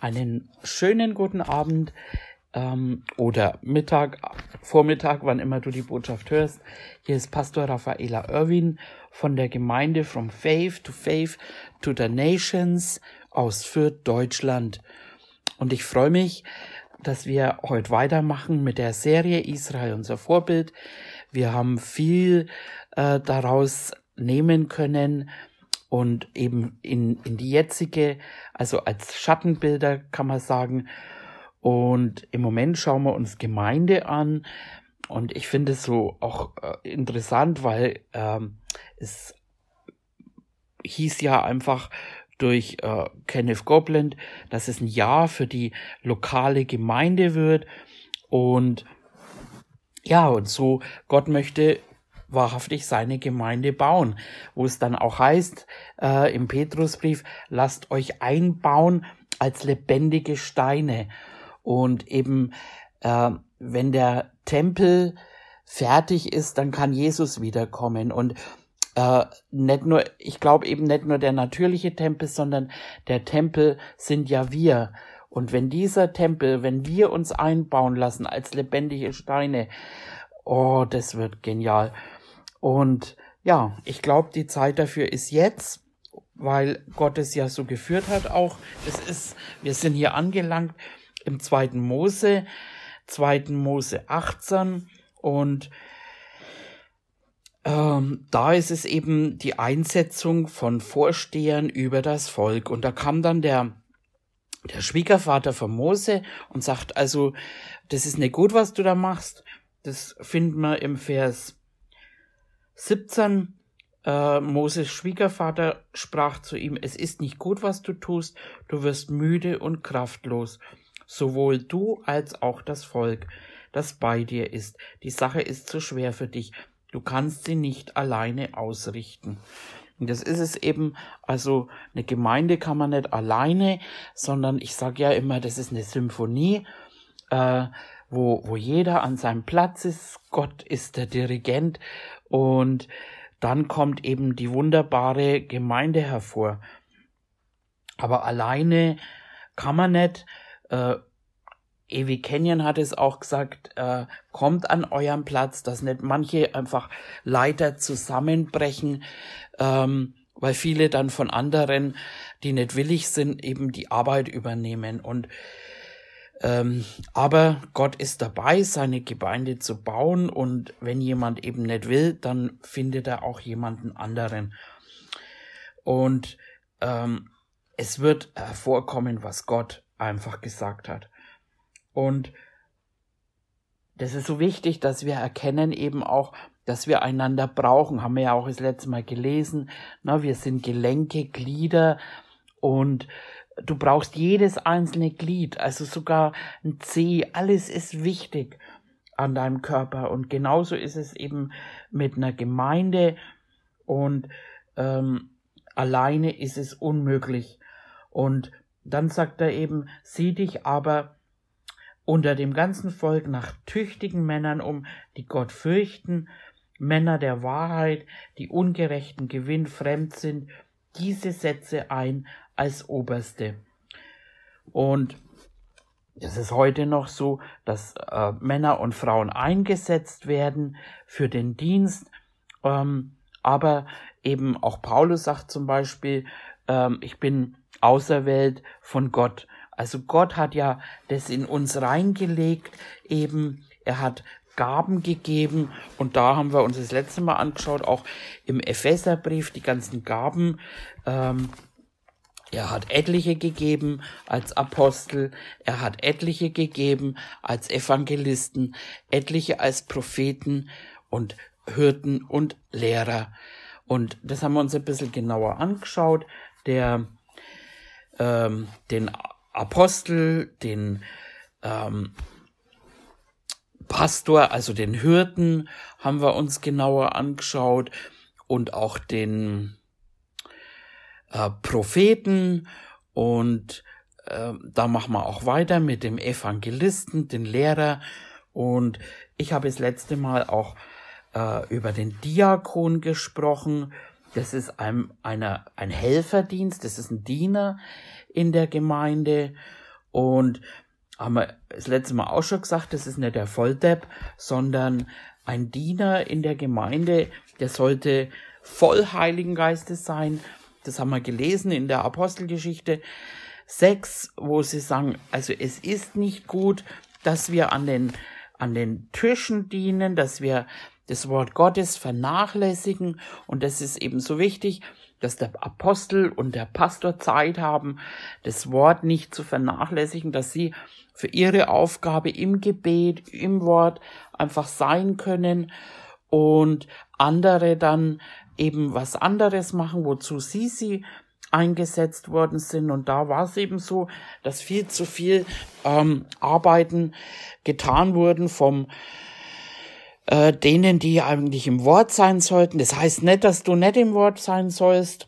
einen schönen guten Abend ähm, oder Mittag, Vormittag, wann immer du die Botschaft hörst. Hier ist Pastor Raffaela Irwin von der Gemeinde From Faith to Faith to the Nations aus Fürth, Deutschland. Und ich freue mich, dass wir heute weitermachen mit der Serie Israel unser Vorbild. Wir haben viel äh, daraus nehmen können und eben in, in die jetzige, also als Schattenbilder kann man sagen. Und im Moment schauen wir uns Gemeinde an. Und ich finde es so auch äh, interessant, weil ähm, es hieß ja einfach durch äh, Kenneth Gobland, dass es ein Jahr für die lokale Gemeinde wird. Und ja, und so Gott möchte wahrhaftig seine Gemeinde bauen, wo es dann auch heißt äh, im Petrusbrief, lasst euch einbauen als lebendige Steine. Und eben, äh, wenn der Tempel fertig ist, dann kann Jesus wiederkommen. Und äh, nicht nur, ich glaube eben nicht nur der natürliche Tempel, sondern der Tempel sind ja wir. Und wenn dieser Tempel, wenn wir uns einbauen lassen als lebendige Steine, oh, das wird genial. Und ja, ich glaube, die Zeit dafür ist jetzt, weil Gott es ja so geführt hat auch. Das ist, wir sind hier angelangt im zweiten Mose, zweiten Mose 18 und ähm, da ist es eben die Einsetzung von Vorstehern über das Volk. Und da kam dann der, der Schwiegervater von Mose und sagt, also, das ist nicht gut, was du da machst. Das finden wir im Vers 17 äh, Moses Schwiegervater sprach zu ihm, es ist nicht gut, was du tust, du wirst müde und kraftlos, sowohl du als auch das Volk, das bei dir ist. Die Sache ist zu schwer für dich, du kannst sie nicht alleine ausrichten. Und das ist es eben, also eine Gemeinde kann man nicht alleine, sondern ich sage ja immer, das ist eine Symphonie, äh, wo, wo jeder an seinem Platz ist, Gott ist der Dirigent und dann kommt eben die wunderbare Gemeinde hervor. Aber alleine kann man nicht. Äh, Evi Kenyon hat es auch gesagt, äh, kommt an euren Platz, dass nicht manche einfach Leiter zusammenbrechen, ähm, weil viele dann von anderen, die nicht willig sind, eben die Arbeit übernehmen. Und ähm, aber Gott ist dabei, seine Gemeinde zu bauen und wenn jemand eben nicht will, dann findet er auch jemanden anderen. Und ähm, es wird hervorkommen, was Gott einfach gesagt hat. Und das ist so wichtig, dass wir erkennen eben auch, dass wir einander brauchen. Haben wir ja auch das letzte Mal gelesen. Na, wir sind Gelenke, Glieder und Du brauchst jedes einzelne Glied, also sogar ein Zeh, alles ist wichtig an deinem Körper. Und genauso ist es eben mit einer Gemeinde und ähm, alleine ist es unmöglich. Und dann sagt er eben, sieh dich aber unter dem ganzen Volk nach tüchtigen Männern um, die Gott fürchten, Männer der Wahrheit, die ungerechten Gewinn fremd sind, diese Sätze ein als Oberste. Und es ist heute noch so, dass äh, Männer und Frauen eingesetzt werden für den Dienst. Ähm, aber eben auch Paulus sagt zum Beispiel, ähm, ich bin auserwählt von Gott. Also Gott hat ja das in uns reingelegt, eben, er hat Gaben gegeben und da haben wir uns das letzte Mal angeschaut, auch im Epheserbrief, die ganzen Gaben, ähm, er hat etliche gegeben als Apostel, er hat etliche gegeben als Evangelisten, etliche als Propheten und Hürden und Lehrer. Und das haben wir uns ein bisschen genauer angeschaut. Der, ähm, den Apostel, den ähm, Pastor, also den Hirten, haben wir uns genauer angeschaut und auch den äh, Propheten und äh, da machen wir auch weiter mit dem Evangelisten, den Lehrer und ich habe das letzte Mal auch äh, über den Diakon gesprochen. Das ist ein, einer, ein Helferdienst, das ist ein Diener in der Gemeinde Und haben wir das letzte Mal auch schon gesagt, das ist nicht der Volldepp, sondern ein Diener in der Gemeinde, der sollte voll Heiligen Geistes sein. Das haben wir gelesen in der Apostelgeschichte 6, wo sie sagen, also es ist nicht gut, dass wir an den, an den Tischen dienen, dass wir das Wort Gottes vernachlässigen. Und das ist eben so wichtig, dass der Apostel und der Pastor Zeit haben, das Wort nicht zu vernachlässigen, dass sie für ihre Aufgabe im Gebet, im Wort einfach sein können und andere dann eben was anderes machen, wozu sie sie eingesetzt worden sind. Und da war es eben so, dass viel zu viel ähm, Arbeiten getan wurden vom äh, denen, die eigentlich im Wort sein sollten. Das heißt nicht, dass du nicht im Wort sein sollst,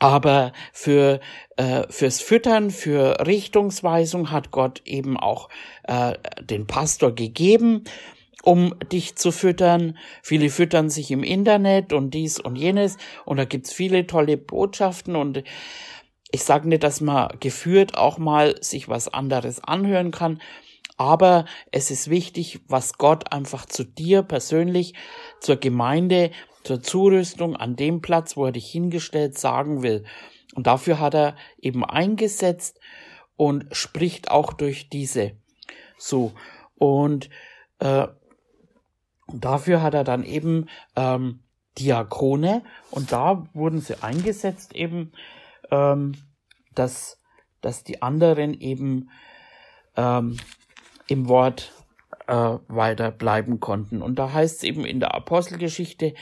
aber für äh, fürs Füttern, für Richtungsweisung hat Gott eben auch äh, den Pastor gegeben, um dich zu füttern. Viele füttern sich im Internet und dies und jenes und da gibt's viele tolle Botschaften und ich sage nicht, dass man geführt auch mal sich was anderes anhören kann, aber es ist wichtig, was Gott einfach zu dir persönlich, zur Gemeinde, zur Zurüstung an dem Platz, wo er dich hingestellt, sagen will. Und dafür hat er eben eingesetzt und spricht auch durch diese. So. Und äh, dafür hat er dann eben ähm, Diakone und da wurden sie eingesetzt eben, ähm, dass, dass die anderen eben ähm, im Wort äh, weiter bleiben konnten. Und da heißt es eben in der Apostelgeschichte,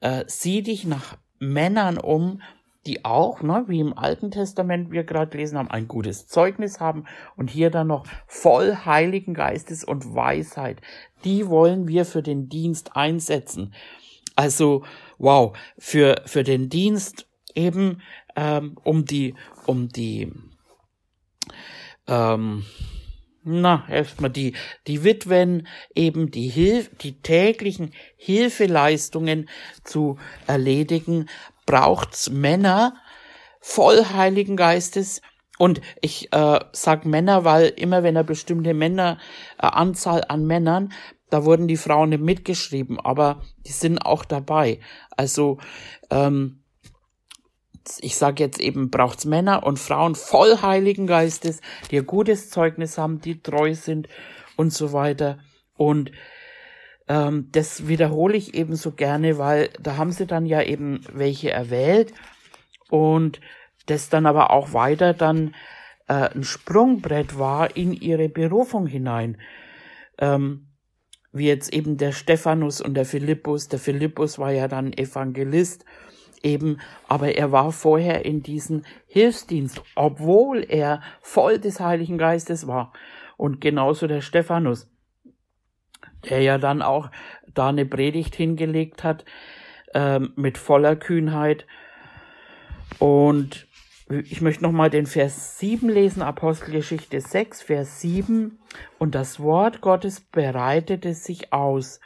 äh, sieh dich nach Männern um, die auch, ne, wie im Alten Testament wir gerade gelesen haben, ein gutes Zeugnis haben und hier dann noch voll Heiligen Geistes und Weisheit. Die wollen wir für den Dienst einsetzen. Also, wow, für, für den Dienst eben ähm, um die, um die, ähm, na, erstmal die, die Witwen eben die Hilf, die täglichen Hilfeleistungen zu erledigen, braucht's Männer voll Heiligen Geistes. Und ich äh, sag Männer, weil immer wenn er bestimmte Männer, äh, Anzahl an Männern, da wurden die Frauen mitgeschrieben, aber die sind auch dabei. Also ähm, ich sage jetzt eben, braucht's Männer und Frauen voll Heiligen Geistes, die ein gutes Zeugnis haben, die treu sind und so weiter. Und ähm, das wiederhole ich eben so gerne, weil da haben sie dann ja eben welche erwählt und das dann aber auch weiter dann äh, ein Sprungbrett war in ihre Berufung hinein. Ähm, wie jetzt eben der Stephanus und der Philippus. Der Philippus war ja dann Evangelist eben, aber er war vorher in diesem Hilfsdienst, obwohl er voll des Heiligen Geistes war. Und genauso der Stephanus, der ja dann auch da eine Predigt hingelegt hat, äh, mit voller Kühnheit. Und ich möchte nochmal den Vers 7 lesen, Apostelgeschichte 6, Vers 7. Und das Wort Gottes bereitete sich aus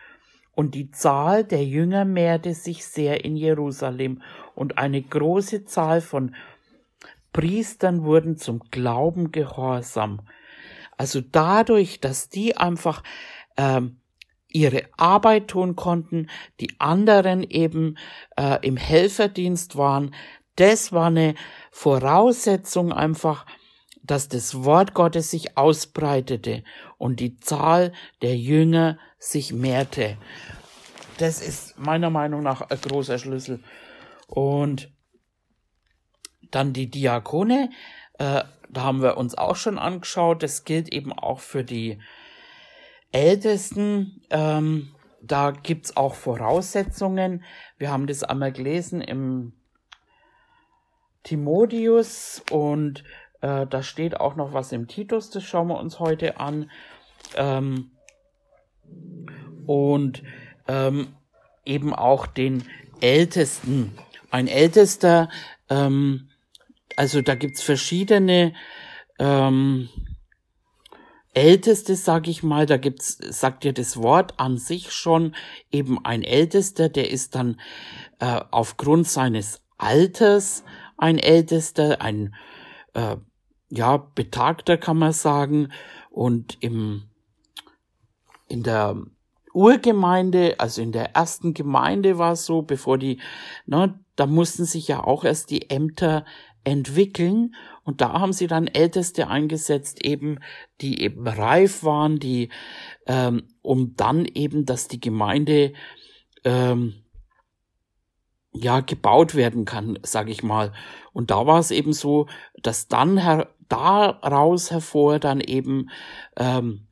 und die Zahl der Jünger mehrte sich sehr in Jerusalem, und eine große Zahl von Priestern wurden zum Glauben gehorsam. Also dadurch, dass die einfach ähm, ihre Arbeit tun konnten, die anderen eben äh, im Helferdienst waren, das war eine Voraussetzung einfach, dass das Wort Gottes sich ausbreitete und die Zahl der Jünger sich mehrte. Das ist meiner Meinung nach ein großer Schlüssel. Und dann die Diakone, äh, da haben wir uns auch schon angeschaut. Das gilt eben auch für die Ältesten. Ähm, da gibt's auch Voraussetzungen. Wir haben das einmal gelesen im Timotheus und äh, da steht auch noch was im Titus, das schauen wir uns heute an. Ähm, und ähm, eben auch den Ältesten. Ein Ältester, ähm, also da gibt's verschiedene ähm, Älteste, sag ich mal, da gibt's, sagt ja das Wort an sich schon, eben ein Ältester, der ist dann äh, aufgrund seines Alters ein Ältester, ein äh, ja, betagter kann man sagen. Und im, in der Urgemeinde, also in der ersten Gemeinde war es so, bevor die, ne, da mussten sich ja auch erst die Ämter entwickeln und da haben sie dann Älteste eingesetzt, eben die eben reif waren, die ähm, um dann eben, dass die Gemeinde ähm, ja gebaut werden kann, sag ich mal. Und da war es eben so, dass dann her daraus hervor dann eben ähm,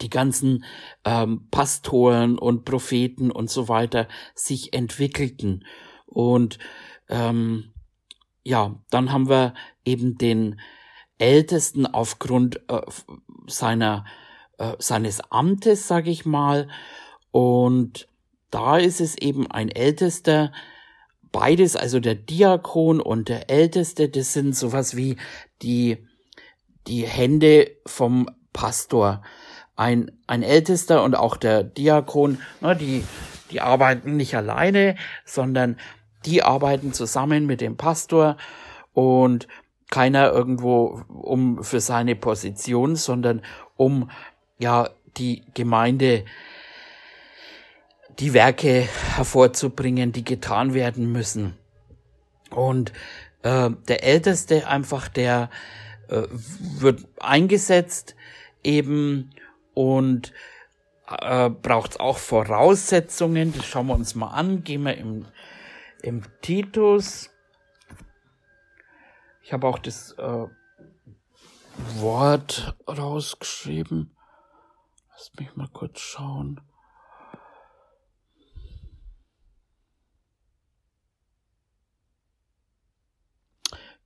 die ganzen ähm, Pastoren und Propheten und so weiter sich entwickelten. Und ähm, ja, dann haben wir eben den Ältesten aufgrund äh, seiner äh, seines Amtes, sage ich mal. Und da ist es eben ein Ältester, beides, also der Diakon und der Älteste, das sind sowas wie die, die Hände vom Pastor. Ein, ein Ältester und auch der Diakon, na, die, die arbeiten nicht alleine, sondern die arbeiten zusammen mit dem Pastor und keiner irgendwo um für seine Position, sondern um ja die Gemeinde die Werke hervorzubringen, die getan werden müssen. Und äh, der Älteste einfach, der äh, wird eingesetzt eben und äh, braucht auch Voraussetzungen. Das schauen wir uns mal an. Gehen wir im, im Titus. Ich habe auch das äh, Wort rausgeschrieben. Lass mich mal kurz schauen.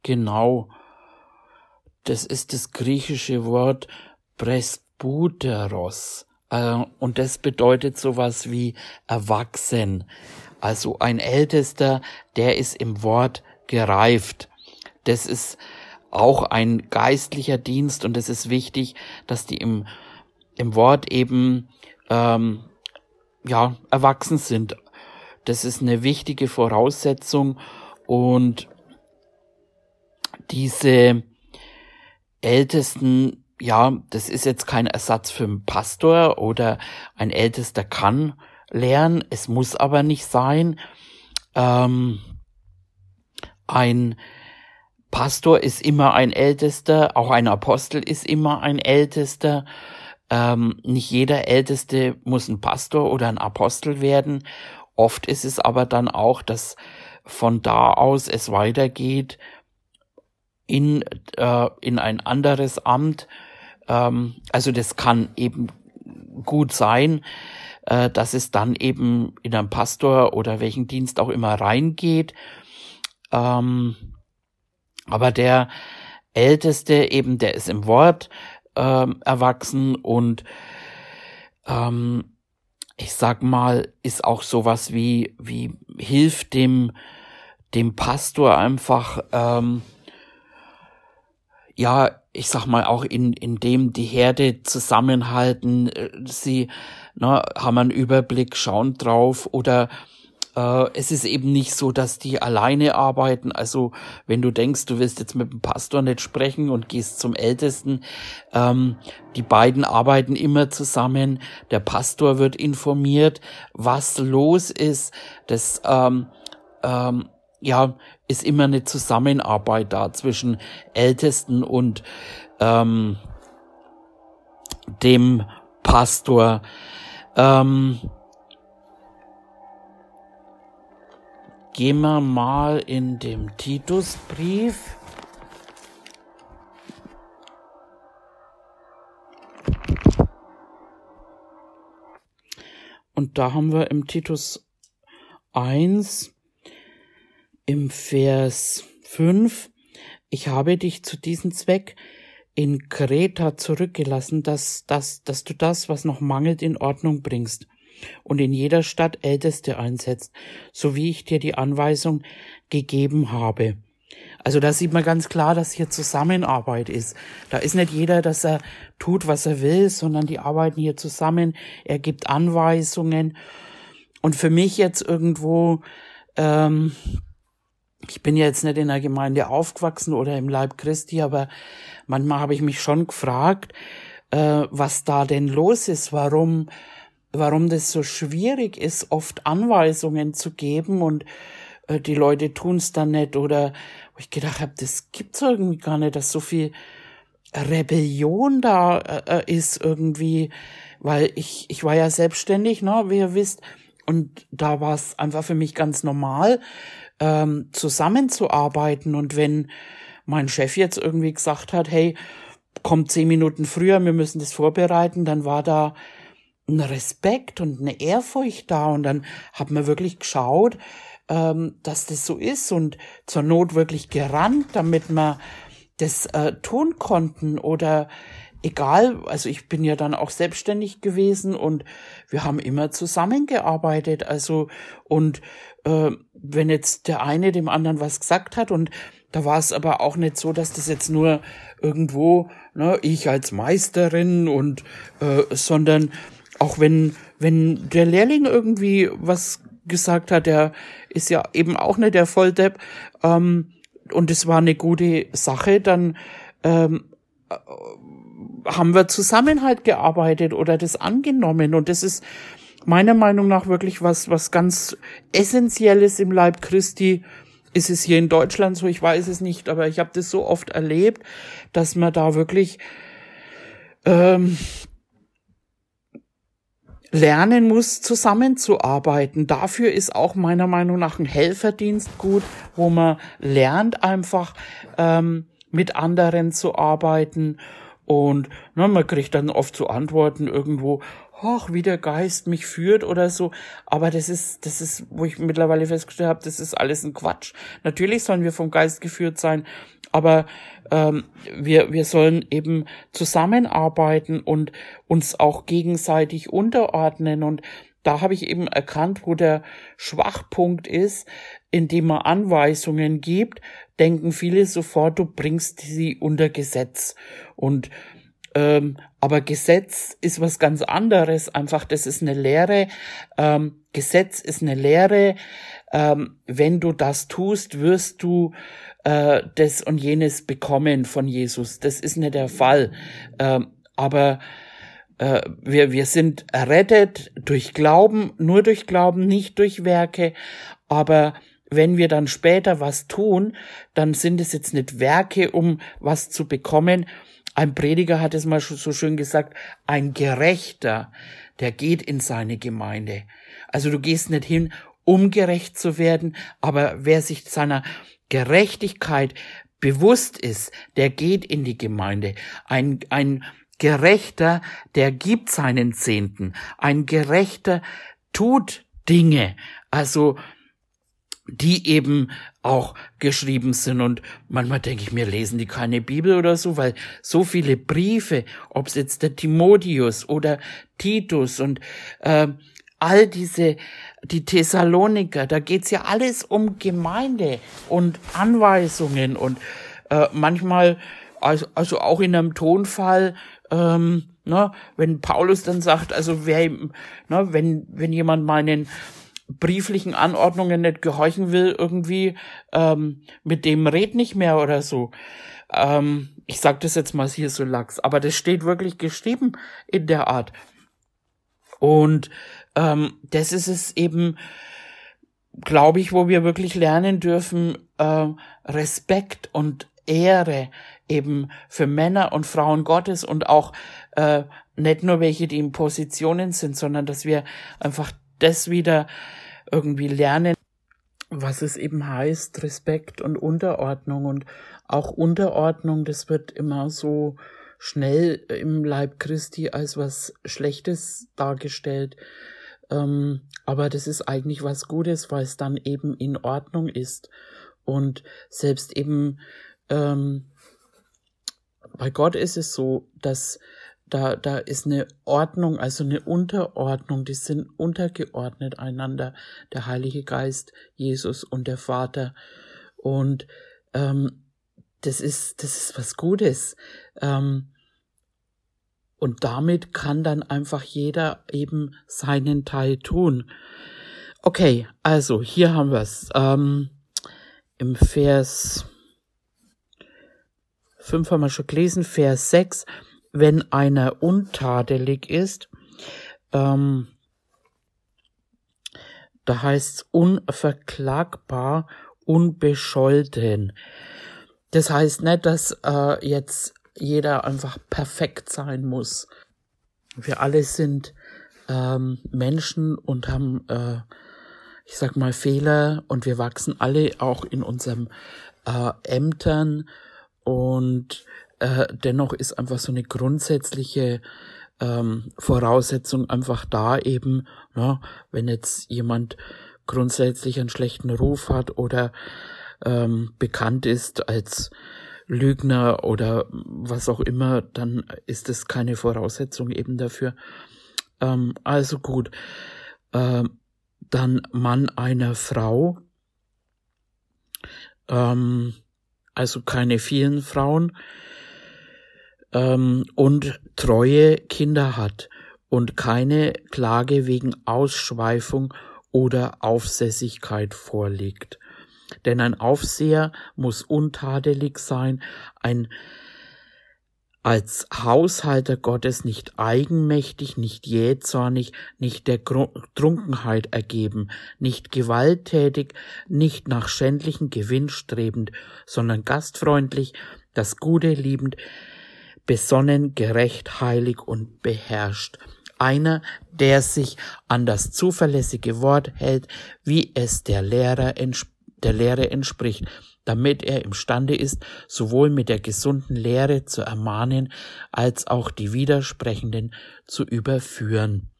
Genau. Das ist das griechische Wort Presbyteros. Äh, und das bedeutet sowas wie erwachsen. Also ein Ältester, der ist im Wort gereift. Das ist auch ein geistlicher Dienst und es ist wichtig, dass die im, im Wort eben ähm, ja erwachsen sind. Das ist eine wichtige Voraussetzung und diese Ältesten, ja, das ist jetzt kein Ersatz für einen Pastor oder ein Ältester kann lernen, es muss aber nicht sein. Ähm, ein Pastor ist immer ein Ältester, auch ein Apostel ist immer ein Ältester. Ähm, nicht jeder Älteste muss ein Pastor oder ein Apostel werden. Oft ist es aber dann auch, dass von da aus es weitergeht in, äh, in ein anderes Amt. Ähm, also das kann eben gut sein, äh, dass es dann eben in einen Pastor oder welchen Dienst auch immer reingeht. Ähm, aber der Älteste eben, der ist im Wort ähm, erwachsen und ähm, ich sag mal, ist auch sowas wie, wie hilft dem, dem Pastor einfach, ähm, ja, ich sag mal, auch in, in dem die Herde zusammenhalten, äh, sie ne, haben einen Überblick, schauen drauf oder äh, es ist eben nicht so, dass die alleine arbeiten. Also wenn du denkst, du willst jetzt mit dem Pastor nicht sprechen und gehst zum Ältesten, ähm, die beiden arbeiten immer zusammen. Der Pastor wird informiert, was los ist. Das ähm, ähm, ja, ist immer eine Zusammenarbeit da zwischen Ältesten und ähm, dem Pastor. Ähm, gehen wir mal in dem Titusbrief. Und da haben wir im Titus 1 im Vers 5, ich habe dich zu diesem Zweck in Kreta zurückgelassen, dass, dass, dass du das, was noch mangelt, in Ordnung bringst und in jeder Stadt Älteste einsetzt, so wie ich dir die Anweisung gegeben habe. Also da sieht man ganz klar, dass hier Zusammenarbeit ist. Da ist nicht jeder, dass er tut, was er will, sondern die arbeiten hier zusammen. Er gibt Anweisungen. Und für mich jetzt irgendwo ähm, ich bin jetzt nicht in der Gemeinde aufgewachsen oder im Leib Christi, aber manchmal habe ich mich schon gefragt, äh, was da denn los ist, warum, warum das so schwierig ist, oft Anweisungen zu geben und äh, die Leute tun es dann nicht oder wo ich gedacht habe, das gibt's irgendwie gar nicht, dass so viel Rebellion da äh, äh, ist irgendwie, weil ich ich war ja selbstständig, ne, wie ihr wisst, und da war es einfach für mich ganz normal, ähm, zusammenzuarbeiten. Und wenn mein Chef jetzt irgendwie gesagt hat, hey, kommt zehn Minuten früher, wir müssen das vorbereiten, dann war da ein Respekt und eine Ehrfurcht da. Und dann hat man wirklich geschaut, ähm, dass das so ist und zur Not wirklich gerannt, damit wir das äh, tun konnten. Oder egal, also ich bin ja dann auch selbstständig gewesen und wir haben immer zusammengearbeitet, also und äh, wenn jetzt der eine dem anderen was gesagt hat und da war es aber auch nicht so, dass das jetzt nur irgendwo, ne, ich als Meisterin und, äh, sondern auch wenn, wenn der Lehrling irgendwie was gesagt hat, der ist ja eben auch nicht der Volldepp, ähm, und es war eine gute Sache, dann ähm, äh, haben wir zusammen halt gearbeitet oder das angenommen. Und das ist meiner Meinung nach wirklich was, was ganz Essentielles im Leib Christi, ist es hier in Deutschland so, ich weiß es nicht, aber ich habe das so oft erlebt, dass man da wirklich ähm, lernen muss, zusammenzuarbeiten. Dafür ist auch meiner Meinung nach ein Helferdienst gut, wo man lernt einfach ähm, mit anderen zu arbeiten und ne, man kriegt dann oft so Antworten irgendwo, hoch, wie der Geist mich führt oder so. Aber das ist, das ist, wo ich mittlerweile festgestellt habe, das ist alles ein Quatsch. Natürlich sollen wir vom Geist geführt sein, aber ähm, wir, wir sollen eben zusammenarbeiten und uns auch gegenseitig unterordnen. Und da habe ich eben erkannt, wo der Schwachpunkt ist, indem man Anweisungen gibt, denken viele sofort, du bringst sie unter Gesetz. Und ähm, aber Gesetz ist was ganz anderes. Einfach, das ist eine Lehre. Ähm, Gesetz ist eine Lehre. Ähm, wenn du das tust, wirst du äh, das und jenes bekommen von Jesus. Das ist nicht der Fall. Ähm, aber äh, wir, wir sind errettet durch Glauben, nur durch Glauben, nicht durch Werke. Aber wenn wir dann später was tun, dann sind es jetzt nicht Werke, um was zu bekommen, ein Prediger hat es mal so schön gesagt, ein Gerechter, der geht in seine Gemeinde. Also du gehst nicht hin, um gerecht zu werden, aber wer sich seiner Gerechtigkeit bewusst ist, der geht in die Gemeinde. Ein, ein Gerechter, der gibt seinen Zehnten. Ein Gerechter tut Dinge. Also die eben auch geschrieben sind. Und manchmal denke ich mir, lesen die keine Bibel oder so, weil so viele Briefe, ob es jetzt der Timotheus oder Titus und äh, all diese, die Thessaloniker, da geht's ja alles um Gemeinde und Anweisungen und äh, manchmal, also, also auch in einem Tonfall, ähm, ne, wenn Paulus dann sagt, also wer, ne, wenn, wenn jemand meinen brieflichen Anordnungen nicht gehorchen will, irgendwie, ähm, mit dem red nicht mehr oder so. Ähm, ich sag das jetzt mal hier so lax, aber das steht wirklich geschrieben in der Art. Und ähm, das ist es eben, glaube ich, wo wir wirklich lernen dürfen, äh, Respekt und Ehre eben für Männer und Frauen Gottes und auch äh, nicht nur welche, die in Positionen sind, sondern dass wir einfach das wieder irgendwie lernen, was es eben heißt, Respekt und Unterordnung und auch Unterordnung, das wird immer so schnell im Leib Christi als was Schlechtes dargestellt. Ähm, aber das ist eigentlich was Gutes, weil es dann eben in Ordnung ist. Und selbst eben ähm, bei Gott ist es so, dass da, da ist eine Ordnung, also eine Unterordnung, die sind untergeordnet einander, der Heilige Geist, Jesus und der Vater. Und ähm, das ist, das ist was Gutes. Ähm, und damit kann dann einfach jeder eben seinen Teil tun. Okay, also hier haben wir's. Ähm, im Vers 5 haben wir schon gelesen, Vers 6, wenn einer untadelig ist, ähm, da heißt unverklagbar, unbescholten. Das heißt nicht, dass äh, jetzt jeder einfach perfekt sein muss. Wir alle sind ähm, Menschen und haben, äh, ich sag mal, Fehler und wir wachsen alle auch in unserem äh, Ämtern und äh, dennoch ist einfach so eine grundsätzliche ähm, Voraussetzung einfach da eben, ne, wenn jetzt jemand grundsätzlich einen schlechten Ruf hat oder ähm, bekannt ist als Lügner oder was auch immer, dann ist es keine Voraussetzung eben dafür. Ähm, also gut, ähm, dann Mann einer Frau, ähm, also keine vielen Frauen, ähm, und treue Kinder hat und keine Klage wegen Ausschweifung oder Aufsässigkeit vorliegt. Denn ein Aufseher muss untadelig sein, ein als Haushalter Gottes nicht eigenmächtig, nicht jähzornig, nicht der Trunkenheit ergeben, nicht gewalttätig, nicht nach schändlichen Gewinn strebend, sondern gastfreundlich, das Gute liebend, besonnen, gerecht, heilig und beherrscht. Einer, der sich an das zuverlässige Wort hält, wie es der Lehrer der Lehre entspricht, damit er imstande ist, sowohl mit der gesunden Lehre zu ermahnen, als auch die Widersprechenden zu überführen.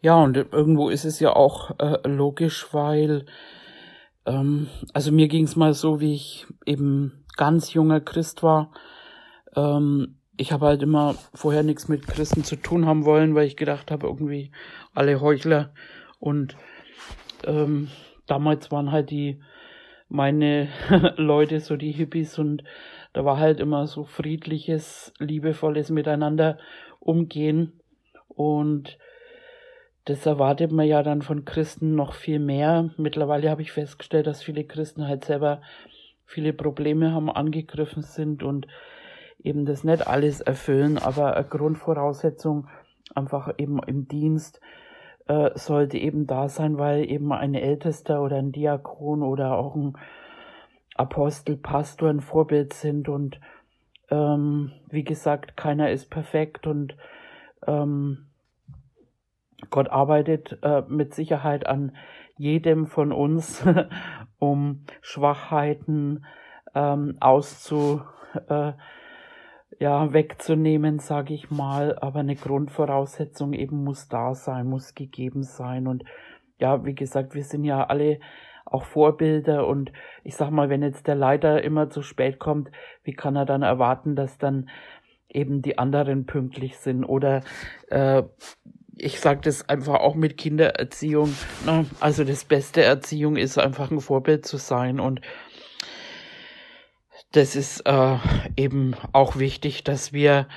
Ja, und irgendwo ist es ja auch äh, logisch, weil, ähm, also mir ging es mal so, wie ich eben ganz junger Christ war, ähm, ich habe halt immer vorher nichts mit Christen zu tun haben wollen, weil ich gedacht habe, irgendwie alle Heuchler und ähm, damals waren halt die meine Leute, so die Hippies und da war halt immer so friedliches, liebevolles Miteinander umgehen und das erwartet man ja dann von Christen noch viel mehr. Mittlerweile habe ich festgestellt, dass viele Christen halt selber viele Probleme haben, angegriffen sind und eben das nicht alles erfüllen, aber eine Grundvoraussetzung einfach eben im Dienst äh, sollte eben da sein, weil eben ein Ältester oder ein Diakon oder auch ein Apostel, Pastor ein Vorbild sind und ähm, wie gesagt, keiner ist perfekt und ähm, Gott arbeitet äh, mit Sicherheit an jedem von uns, um Schwachheiten ähm, auszu, äh, ja, wegzunehmen, sage ich mal, aber eine Grundvoraussetzung eben muss da sein, muss gegeben sein und ja, wie gesagt, wir sind ja alle auch Vorbilder und ich sag mal, wenn jetzt der Leiter immer zu spät kommt, wie kann er dann erwarten, dass dann eben die anderen pünktlich sind oder äh, ich sage das einfach auch mit Kindererziehung. Ne? Also das beste Erziehung ist einfach ein Vorbild zu sein und das ist äh, eben auch wichtig, dass wir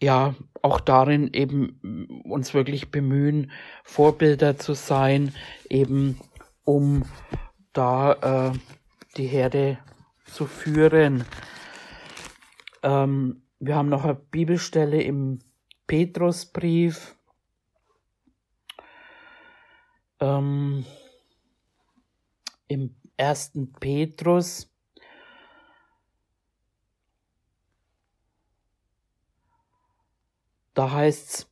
ja auch darin eben uns wirklich bemühen, Vorbilder zu sein, eben um da äh, die Herde zu führen. Ähm, wir haben noch eine Bibelstelle im Petrusbrief. Ähm, Im ersten Petrus Da heißt's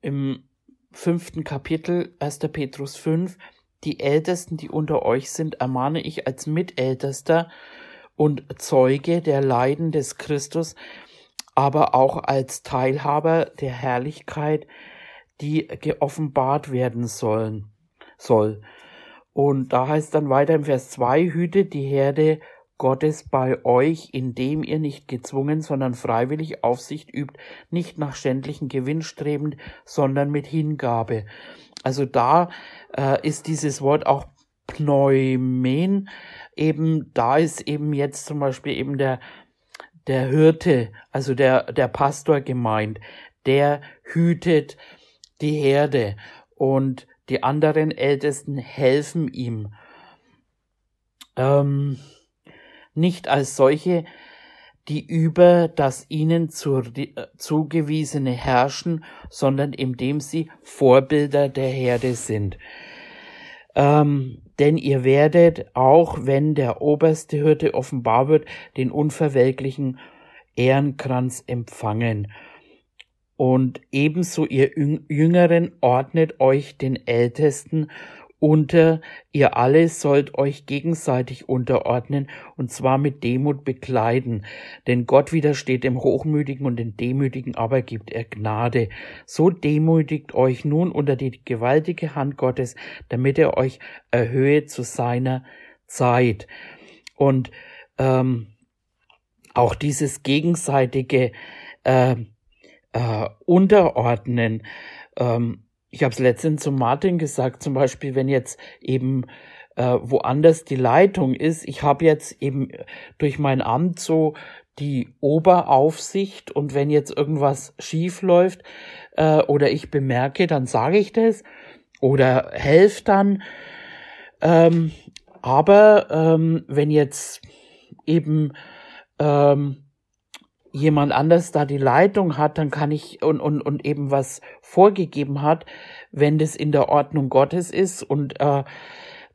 im fünften Kapitel, 1. Petrus 5, die Ältesten, die unter euch sind, ermahne ich als Mitältester und Zeuge der Leiden des Christus, aber auch als Teilhaber der Herrlichkeit, die geoffenbart werden sollen, soll. Und da heißt dann weiter im Vers 2, hüte die Herde Gottes bei euch, indem ihr nicht gezwungen, sondern freiwillig Aufsicht übt, nicht nach schändlichen Gewinn strebend, sondern mit Hingabe. Also da äh, ist dieses Wort auch Pneumen, eben da ist eben jetzt zum Beispiel eben der der Hirte, also der der Pastor gemeint, der hütet die Herde und die anderen Ältesten helfen ihm. Ähm, nicht als solche, die über das ihnen zu, äh, zugewiesene herrschen, sondern indem sie Vorbilder der Herde sind. Ähm, denn ihr werdet, auch wenn der oberste Hirte offenbar wird, den unverwelklichen Ehrenkranz empfangen. Und ebenso ihr Jüngeren ordnet euch den Ältesten unter, ihr alle sollt euch gegenseitig unterordnen, und zwar mit Demut bekleiden. Denn Gott widersteht dem Hochmütigen und den Demütigen aber gibt er Gnade. So demütigt euch nun unter die gewaltige Hand Gottes, damit er euch erhöhe zu seiner Zeit. Und ähm, auch dieses gegenseitige äh, äh, Unterordnen, ähm, ich habe es letztens zu Martin gesagt, zum Beispiel, wenn jetzt eben äh, woanders die Leitung ist, ich habe jetzt eben durch mein Amt so die Oberaufsicht und wenn jetzt irgendwas schief läuft äh, oder ich bemerke, dann sage ich das oder helfe dann. Ähm, aber ähm, wenn jetzt eben ähm, jemand anders da die Leitung hat, dann kann ich und, und, und eben was vorgegeben hat, wenn das in der Ordnung Gottes ist und äh,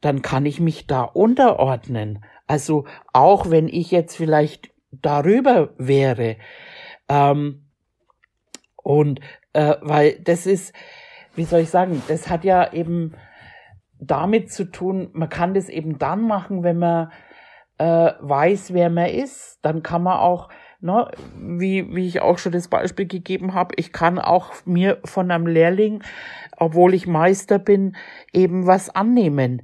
dann kann ich mich da unterordnen. Also auch wenn ich jetzt vielleicht darüber wäre. Ähm, und äh, weil das ist, wie soll ich sagen, das hat ja eben damit zu tun, man kann das eben dann machen, wenn man äh, weiß, wer man ist. Dann kann man auch Ne, wie, wie ich auch schon das Beispiel gegeben habe, ich kann auch mir von einem Lehrling, obwohl ich Meister bin, eben was annehmen,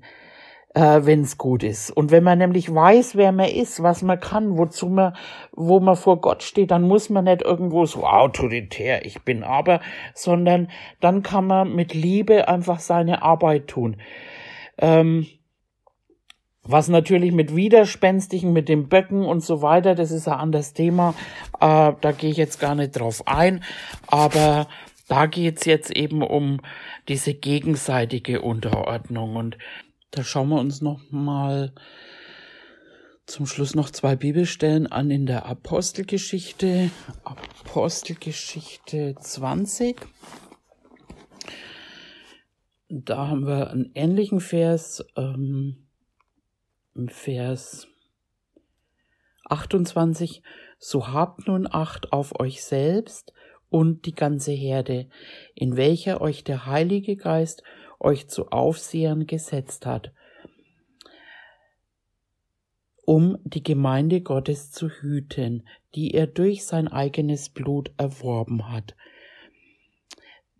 äh, wenn es gut ist. Und wenn man nämlich weiß, wer man ist, was man kann, wozu man, wo man vor Gott steht, dann muss man nicht irgendwo so autoritär, ich bin aber, sondern dann kann man mit Liebe einfach seine Arbeit tun. Ähm, was natürlich mit Widerspenstigen, mit den Böcken und so weiter, das ist ein anderes Thema. Äh, da gehe ich jetzt gar nicht drauf ein. Aber da geht's jetzt eben um diese gegenseitige Unterordnung. Und da schauen wir uns noch mal zum Schluss noch zwei Bibelstellen an in der Apostelgeschichte. Apostelgeschichte 20. Da haben wir einen ähnlichen Vers. Ähm, Vers 28, so habt nun Acht auf euch selbst und die ganze Herde, in welcher euch der Heilige Geist euch zu Aufsehern gesetzt hat, um die Gemeinde Gottes zu hüten, die er durch sein eigenes Blut erworben hat.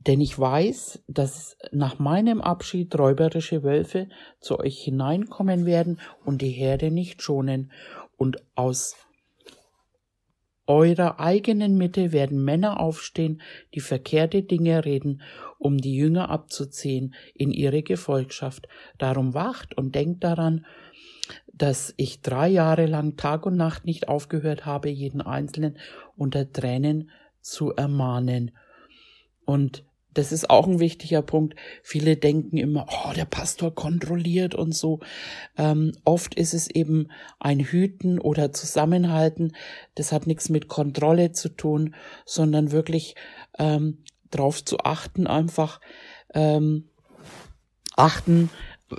Denn ich weiß, dass nach meinem Abschied räuberische Wölfe zu euch hineinkommen werden und die Herde nicht schonen. Und aus eurer eigenen Mitte werden Männer aufstehen, die verkehrte Dinge reden, um die Jünger abzuziehen in ihre Gefolgschaft. Darum wacht und denkt daran, dass ich drei Jahre lang Tag und Nacht nicht aufgehört habe, jeden Einzelnen unter Tränen zu ermahnen. Und das ist auch ein wichtiger Punkt. Viele denken immer, oh, der Pastor kontrolliert und so. Ähm, oft ist es eben ein Hüten oder Zusammenhalten. Das hat nichts mit Kontrolle zu tun, sondern wirklich ähm, drauf zu achten, einfach ähm, achten,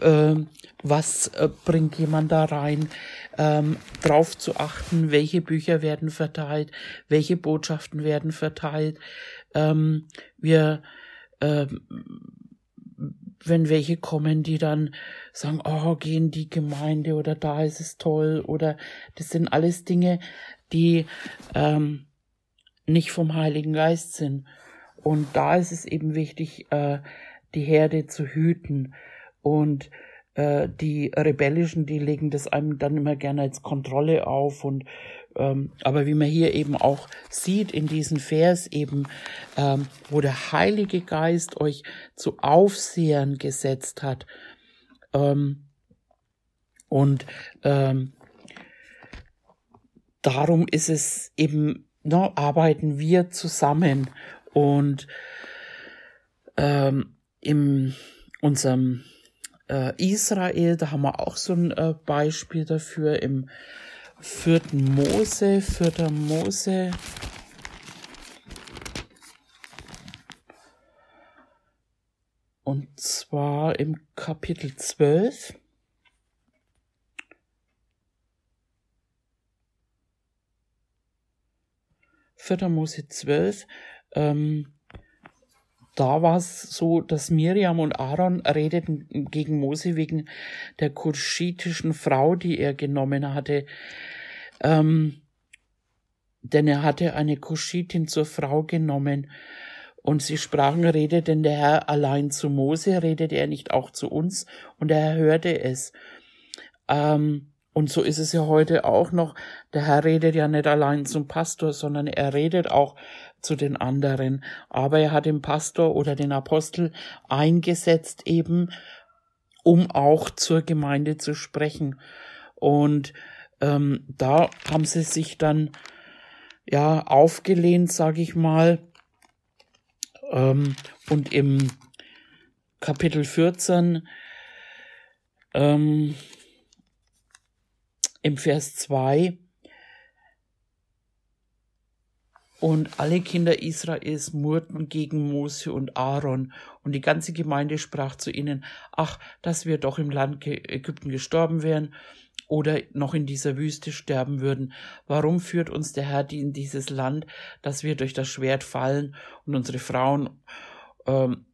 äh, was äh, bringt jemand da rein, ähm, drauf zu achten, welche Bücher werden verteilt, welche Botschaften werden verteilt. Ähm, wir ähm, wenn welche kommen, die dann sagen, oh, gehen die Gemeinde oder da ist es toll oder das sind alles Dinge, die ähm, nicht vom Heiligen Geist sind. Und da ist es eben wichtig, äh, die Herde zu hüten. Und äh, die Rebellischen, die legen das einem dann immer gerne als Kontrolle auf und aber wie man hier eben auch sieht in diesem Vers eben, ähm, wo der Heilige Geist euch zu Aufsehern gesetzt hat. Ähm, und ähm, darum ist es eben, ne, arbeiten wir zusammen und ähm, in unserem äh, Israel, da haben wir auch so ein äh, Beispiel dafür im vierten Mose, vierter Mose. Und zwar im Kapitel 12. Vierter Mose 12. Ähm, da war es so, dass Miriam und Aaron redeten gegen Mose wegen der kuschitischen Frau, die er genommen hatte. Ähm, denn er hatte eine Kuschitin zur Frau genommen. Und sie sprachen, redet denn der Herr allein zu Mose, redet er nicht auch zu uns? Und Herr hörte es. Ähm, und so ist es ja heute auch noch. Der Herr redet ja nicht allein zum Pastor, sondern er redet auch zu den anderen. Aber er hat den Pastor oder den Apostel eingesetzt eben, um auch zur Gemeinde zu sprechen. Und ähm, da haben sie sich dann ja aufgelehnt, sage ich mal. Ähm, und im Kapitel 14 ähm, im Vers 2 Und alle Kinder Israels murrten gegen Mose und Aaron, und die ganze Gemeinde sprach zu ihnen, ach, dass wir doch im Land Ägypten gestorben wären oder noch in dieser Wüste sterben würden. Warum führt uns der Herr in dieses Land, dass wir durch das Schwert fallen und unsere Frauen ähm,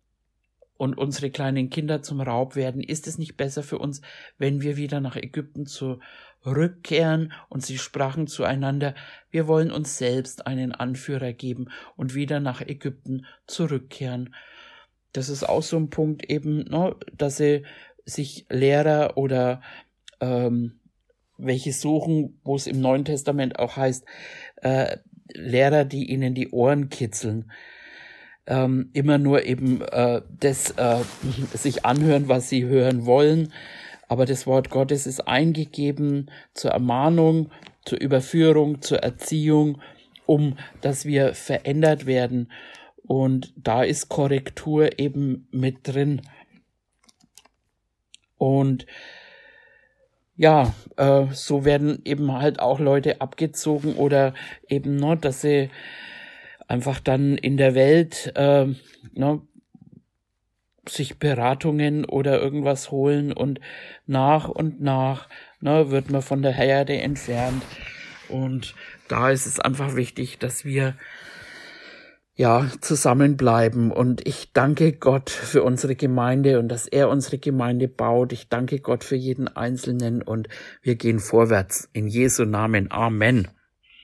und unsere kleinen Kinder zum Raub werden? Ist es nicht besser für uns, wenn wir wieder nach Ägypten zu rückkehren, und sie sprachen zueinander, wir wollen uns selbst einen Anführer geben und wieder nach Ägypten zurückkehren. Das ist auch so ein Punkt eben, ne, dass sie sich Lehrer oder ähm, welche suchen, wo es im Neuen Testament auch heißt, äh, Lehrer, die ihnen die Ohren kitzeln. Ähm, immer nur eben äh, das äh, sich anhören, was sie hören wollen, aber das Wort Gottes ist eingegeben zur Ermahnung, zur Überführung, zur Erziehung, um dass wir verändert werden. Und da ist Korrektur eben mit drin. Und ja, äh, so werden eben halt auch Leute abgezogen oder eben, ne, dass sie einfach dann in der Welt äh, ne, sich Beratungen oder irgendwas holen und nach und nach ne, wird man von der Herde entfernt. Und da ist es einfach wichtig, dass wir ja, zusammenbleiben. Und ich danke Gott für unsere Gemeinde und dass er unsere Gemeinde baut. Ich danke Gott für jeden Einzelnen und wir gehen vorwärts. In Jesu Namen. Amen.